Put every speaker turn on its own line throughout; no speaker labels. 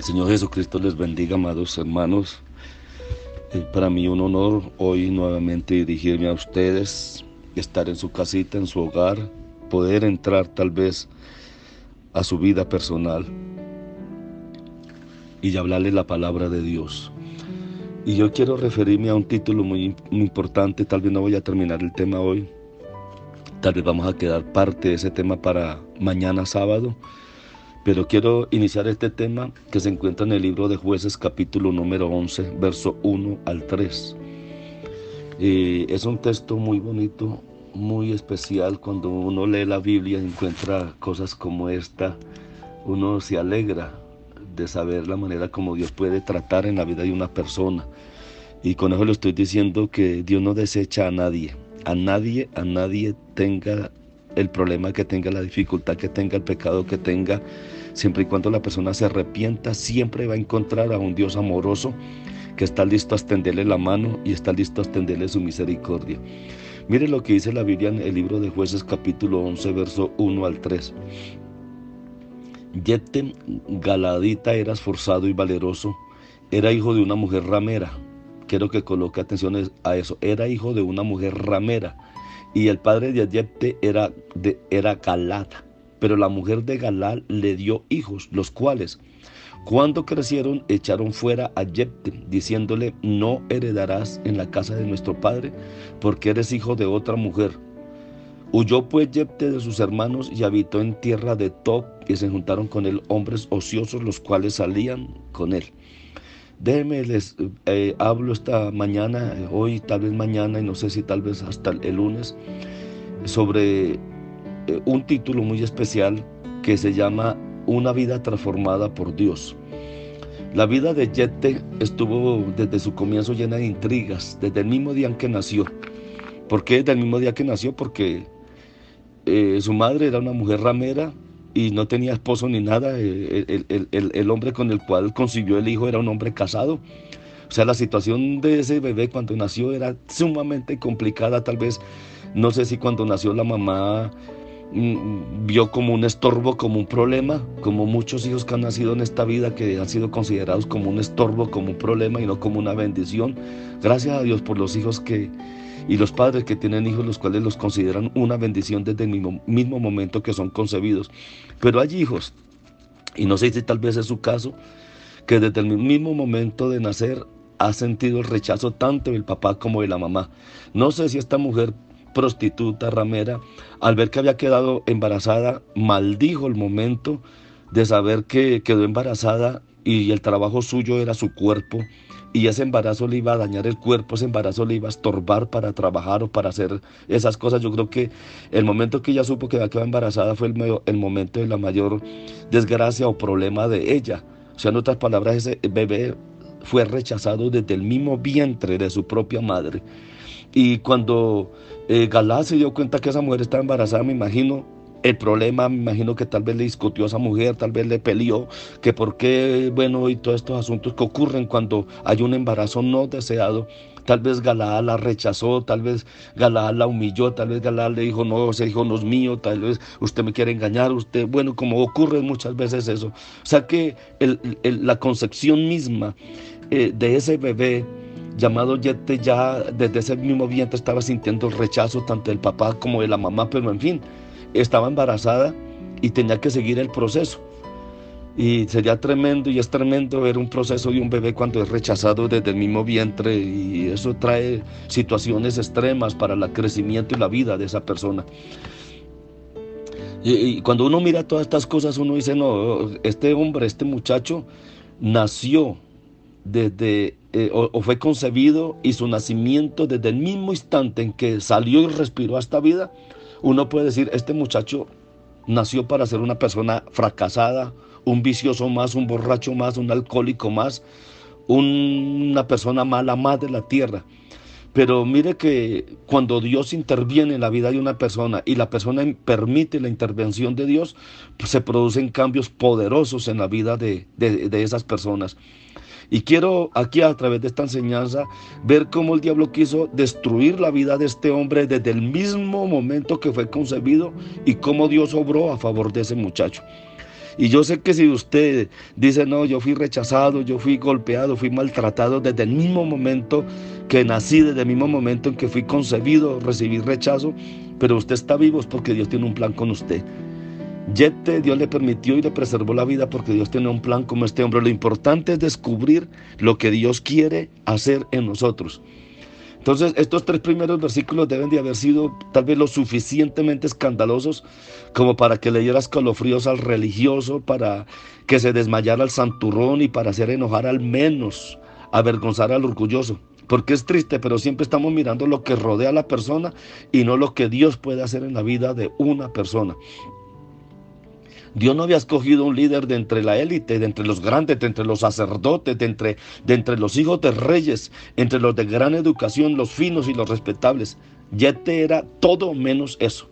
El Señor Jesucristo les bendiga, amados hermanos. Eh, para mí un honor hoy nuevamente dirigirme a ustedes, estar en su casita, en su hogar, poder entrar tal vez a su vida personal y hablarle la palabra de Dios. Y yo quiero referirme a un título muy, muy importante, tal vez no voy a terminar el tema hoy, tal vez vamos a quedar parte de ese tema para mañana sábado pero quiero iniciar este tema que se encuentra en el libro de jueces capítulo número 11, verso 1 al 3. es un texto muy bonito, muy especial. Cuando uno lee la Biblia y encuentra cosas como esta, uno se alegra de saber la manera como Dios puede tratar en la vida de una persona. Y con eso le estoy diciendo que Dios no desecha a nadie. A nadie, a nadie tenga el problema que tenga, la dificultad que tenga, el pecado que tenga, siempre y cuando la persona se arrepienta, siempre va a encontrar a un Dios amoroso que está listo a extenderle la mano y está listo a extenderle su misericordia. Mire lo que dice la Biblia en el libro de jueces capítulo 11, verso 1 al 3. Yete Galadita era esforzado y valeroso, era hijo de una mujer ramera. Quiero que coloque atención a eso. Era hijo de una mujer ramera y el padre de Ayepte era, de, era Galata. Pero la mujer de Galal le dio hijos, los cuales, cuando crecieron, echaron fuera a Yepte, diciéndole, no heredarás en la casa de nuestro padre, porque eres hijo de otra mujer. Huyó pues Yepte de sus hermanos y habitó en tierra de Tob, y se juntaron con él hombres ociosos, los cuales salían con él. Déjenme, les eh, hablo esta mañana, hoy, tal vez mañana, y no sé si tal vez hasta el lunes, sobre eh, un título muy especial que se llama Una vida transformada por Dios. La vida de Yete estuvo desde su comienzo llena de intrigas, desde el mismo día en que nació. ¿Por qué desde el mismo día que nació? Porque eh, su madre era una mujer ramera, y no tenía esposo ni nada. Eh, el, hombre con el cual consiguió el hijo era un hombre casado. O sea, la situación de ese bebé cuando nació era sumamente complicada. Tal vez, no sé si cuando nació la mamá mm, vio como un estorbo, como un problema, como muchos hijos que han nacido en esta vida que han sido considerados como un estorbo, como un problema y no como una bendición. Gracias a Dios por los hijos que, y los padres que tienen hijos los cuales los consideran una bendición desde el mismo, mismo momento que son concebidos. Pero hay hijos, y no sé si tal vez es su caso, que desde el mismo momento de nacer ha sentido el rechazo tanto del papá como de la mamá. No sé si esta mujer prostituta, ramera, al ver que había quedado embarazada, maldijo el momento de saber que quedó embarazada y el trabajo suyo era su cuerpo y ese embarazo le iba a dañar el cuerpo, ese embarazo le iba a estorbar para trabajar o para hacer esas cosas. Yo creo que el momento que ella supo que quedado embarazada fue el, el momento de la mayor desgracia o problema de ella. O sea, en otras palabras, ese bebé fue rechazado desde el mismo vientre de su propia madre. Y cuando eh, Galá se dio cuenta que esa mujer estaba embarazada, me imagino, el problema, me imagino que tal vez le discutió a esa mujer, tal vez le peleó, que por qué, bueno, y todos estos asuntos que ocurren cuando hay un embarazo no deseado. Tal vez Galaad la rechazó, tal vez Galaad la humilló, tal vez Galaad le dijo, no, ese hijo no es mío, tal vez usted me quiere engañar, usted, bueno, como ocurre muchas veces eso. O sea que la concepción misma eh, de ese bebé llamado Yete ya desde ese mismo vientre estaba sintiendo el rechazo tanto del papá como de la mamá, pero en fin, estaba embarazada y tenía que seguir el proceso. Y sería tremendo y es tremendo ver un proceso de un bebé cuando es rechazado desde el mismo vientre y eso trae situaciones extremas para el crecimiento y la vida de esa persona. Y, cuando uno mira todas estas cosas, uno dice, no, este hombre, este muchacho, nació desde eh, o, fue concebido y su nacimiento desde el mismo instante en que salió y respiró a esta vida, uno puede decir, este muchacho nació para ser una persona fracasada, un vicioso más, un borracho más, un alcohólico más, una persona mala más de la tierra. Pero mire que cuando Dios interviene en la vida de una persona y la persona permite la intervención de Dios, pues se producen cambios poderosos en la vida de, de esas personas. Y quiero aquí a través de esta enseñanza ver cómo el diablo quiso destruir la vida de este hombre desde el mismo momento que fue concebido y cómo Dios obró a favor de ese muchacho. Y yo sé que si usted dice, no, yo fui rechazado, yo fui golpeado, fui maltratado desde el mismo momento que nací, desde el mismo momento en que fui concebido, recibí rechazo, pero usted está vivo es porque Dios tiene un plan con usted. Yete, Dios le permitió y le preservó la vida porque Dios tiene un plan como este hombre. Lo importante es descubrir lo que Dios quiere hacer en nosotros. Entonces, estos tres primeros versículos deben de haber sido tal vez lo suficientemente escandalosos como para que le diera escalofríos al religioso, para que se desmayara al santurrón y para hacer enojar al menos, avergonzar al orgulloso. Porque es triste, pero siempre estamos mirando lo que rodea a la persona y no lo que Dios puede hacer en la vida de una persona. Dios no había escogido un líder de entre la élite, de entre los grandes, de entre los sacerdotes, de entre, de entre los hijos de reyes, entre los de gran educación, los finos y los respetables. Yete era todo menos eso.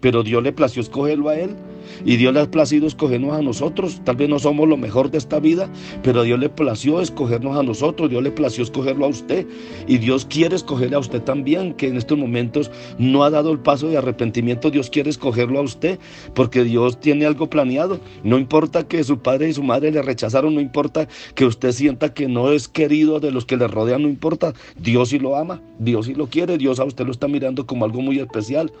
Pero Dios le plació escogerlo a él y Dios le ha placido escogernos a nosotros. Tal vez no somos lo mejor de esta vida, pero Dios le plació escogernos a nosotros. Dios le plació escogerlo a usted. Y Dios quiere escogerle a usted también, que en estos momentos no ha dado el paso de arrepentimiento. Dios quiere escogerlo a usted, porque Dios tiene algo planeado. No importa que su padre y su madre le rechazaron, no importa que usted sienta que no es querido de los que le rodean, no importa. Dios sí lo ama, Dios sí lo quiere, Dios a usted lo está mirando como algo muy especial.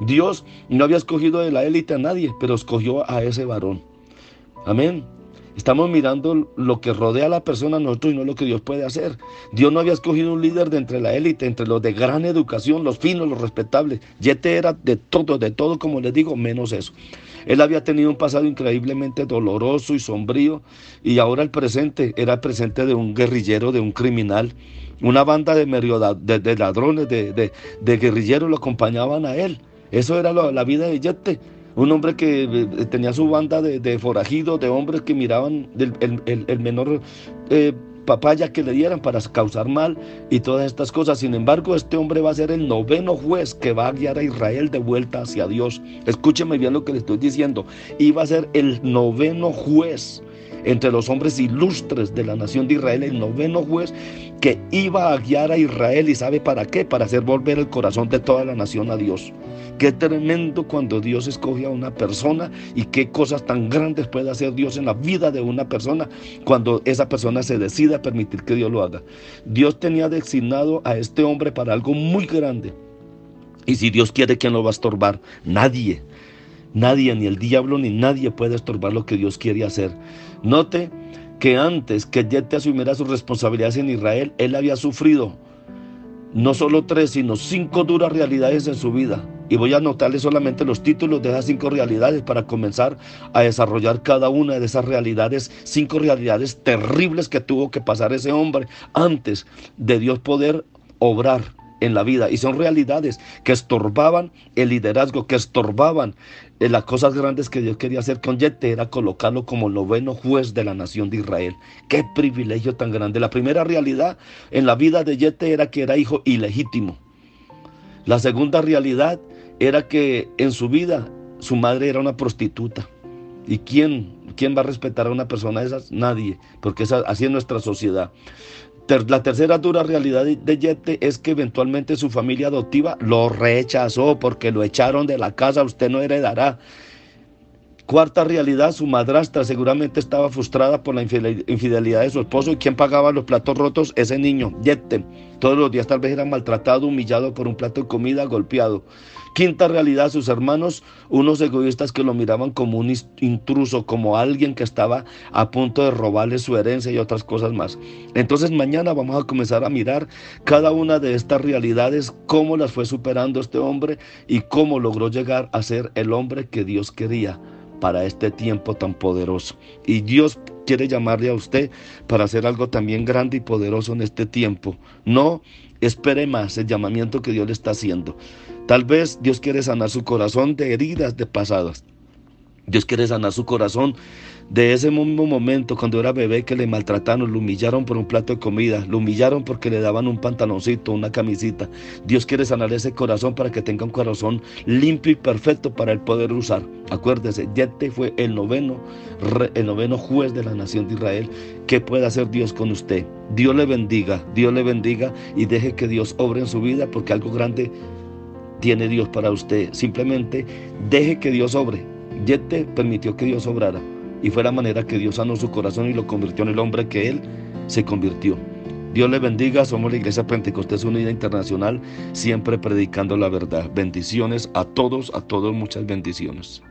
Dios no había escogido de la élite a nadie, pero escogió a ese varón. Amén. Estamos mirando lo que rodea a la persona a nosotros y no lo que Dios puede hacer. Dios no había escogido un líder de entre la élite, entre los de gran educación, los finos, los respetables. Yete era de todo, de todo, como les digo, menos eso. Él había tenido un pasado increíblemente doloroso y sombrío y ahora el presente era el presente de un guerrillero, de un criminal. Una banda de, de, ladrones, de, guerrilleros lo acompañaban a él. Eso era la vida de Yete un hombre que eh, tenía su banda de, forajidos, de hombres que miraban el, menor eh, papaya que le dieran para causar mal y todas estas cosas. Sin embargo, este hombre va a ser el noveno juez que va a guiar a Israel de vuelta hacia Dios. Escúcheme bien lo que le estoy diciendo. Iba a ser el noveno juez entre los hombres ilustres de la nación de Israel, el noveno juez que iba a guiar a Israel y sabe para qué, para hacer volver el corazón de toda la nación a Dios. Qué tremendo cuando Dios escoge a una persona y qué cosas tan grandes puede hacer Dios en la vida de una persona cuando esa persona se decide a permitir que Dios lo haga. Dios tenía designado a este hombre para algo muy grande. Y si Dios quiere, ¿quién lo va a estorbar? Nadie. Nadie, ni el diablo, ni nadie puede estorbar lo que Dios quiere hacer. Note que antes que te asumiera sus responsabilidades en Israel, él había sufrido no solo tres, sino cinco duras realidades en su vida. Y voy a anotarle solamente los títulos de esas cinco realidades para comenzar a desarrollar cada una de esas realidades, cinco realidades terribles que tuvo que pasar ese hombre antes de Dios poder obrar en la vida. Y son realidades que estorbaban el liderazgo, que estorbaban eh, las cosas grandes que Dios quería hacer con Yete, era colocarlo como noveno juez de la nación de Israel. Qué privilegio tan grande. La primera realidad en la vida de Yete era que era hijo ilegítimo. La segunda realidad era que en su vida su madre era una prostituta. ¿Y quién, quién va a respetar a una persona de esas? Nadie, porque es así es nuestra sociedad. La tercera dura realidad de Yete es que eventualmente su familia adoptiva lo rechazó porque lo echaron de la casa, usted no heredará. Cuarta realidad, su madrastra seguramente estaba frustrada por la infidelidad de su esposo y quien pagaba los platos rotos, ese niño, Yete. Todos los días tal vez era maltratado, humillado por un plato de comida, golpeado. Quinta realidad, sus hermanos, unos egoístas que lo miraban como un intruso, como alguien que estaba a punto de robarle su herencia y otras cosas más. Entonces mañana vamos a comenzar a mirar cada una de estas realidades, cómo las fue superando este hombre y cómo logró llegar a ser el hombre que Dios quería para este tiempo tan poderoso. Y Dios quiere llamarle a usted para hacer algo también grande y poderoso en este tiempo. No espere más el llamamiento que Dios le está haciendo. Tal vez Dios quiere sanar su corazón de heridas de pasadas. Dios quiere sanar su corazón de ese mismo momento cuando era bebé que le maltrataron, lo humillaron por un plato de comida, lo humillaron porque le daban un pantaloncito, una camisita. Dios quiere sanar ese corazón para que tenga un corazón limpio y perfecto para él poder usar. Acuérdese, Yete fue el noveno, el noveno juez de la nación de Israel. ¿Qué puede hacer Dios con usted? Dios le bendiga, Dios le bendiga y deje que Dios obre en su vida porque algo grande tiene Dios para usted. Simplemente deje que Dios obre. Yete permitió que Dios obrara y fue la manera que Dios sanó su corazón y lo convirtió en el hombre que él se convirtió. Dios le bendiga, somos la Iglesia Pentecostés Unida Internacional, siempre predicando la verdad. Bendiciones a todos, a todos, muchas bendiciones.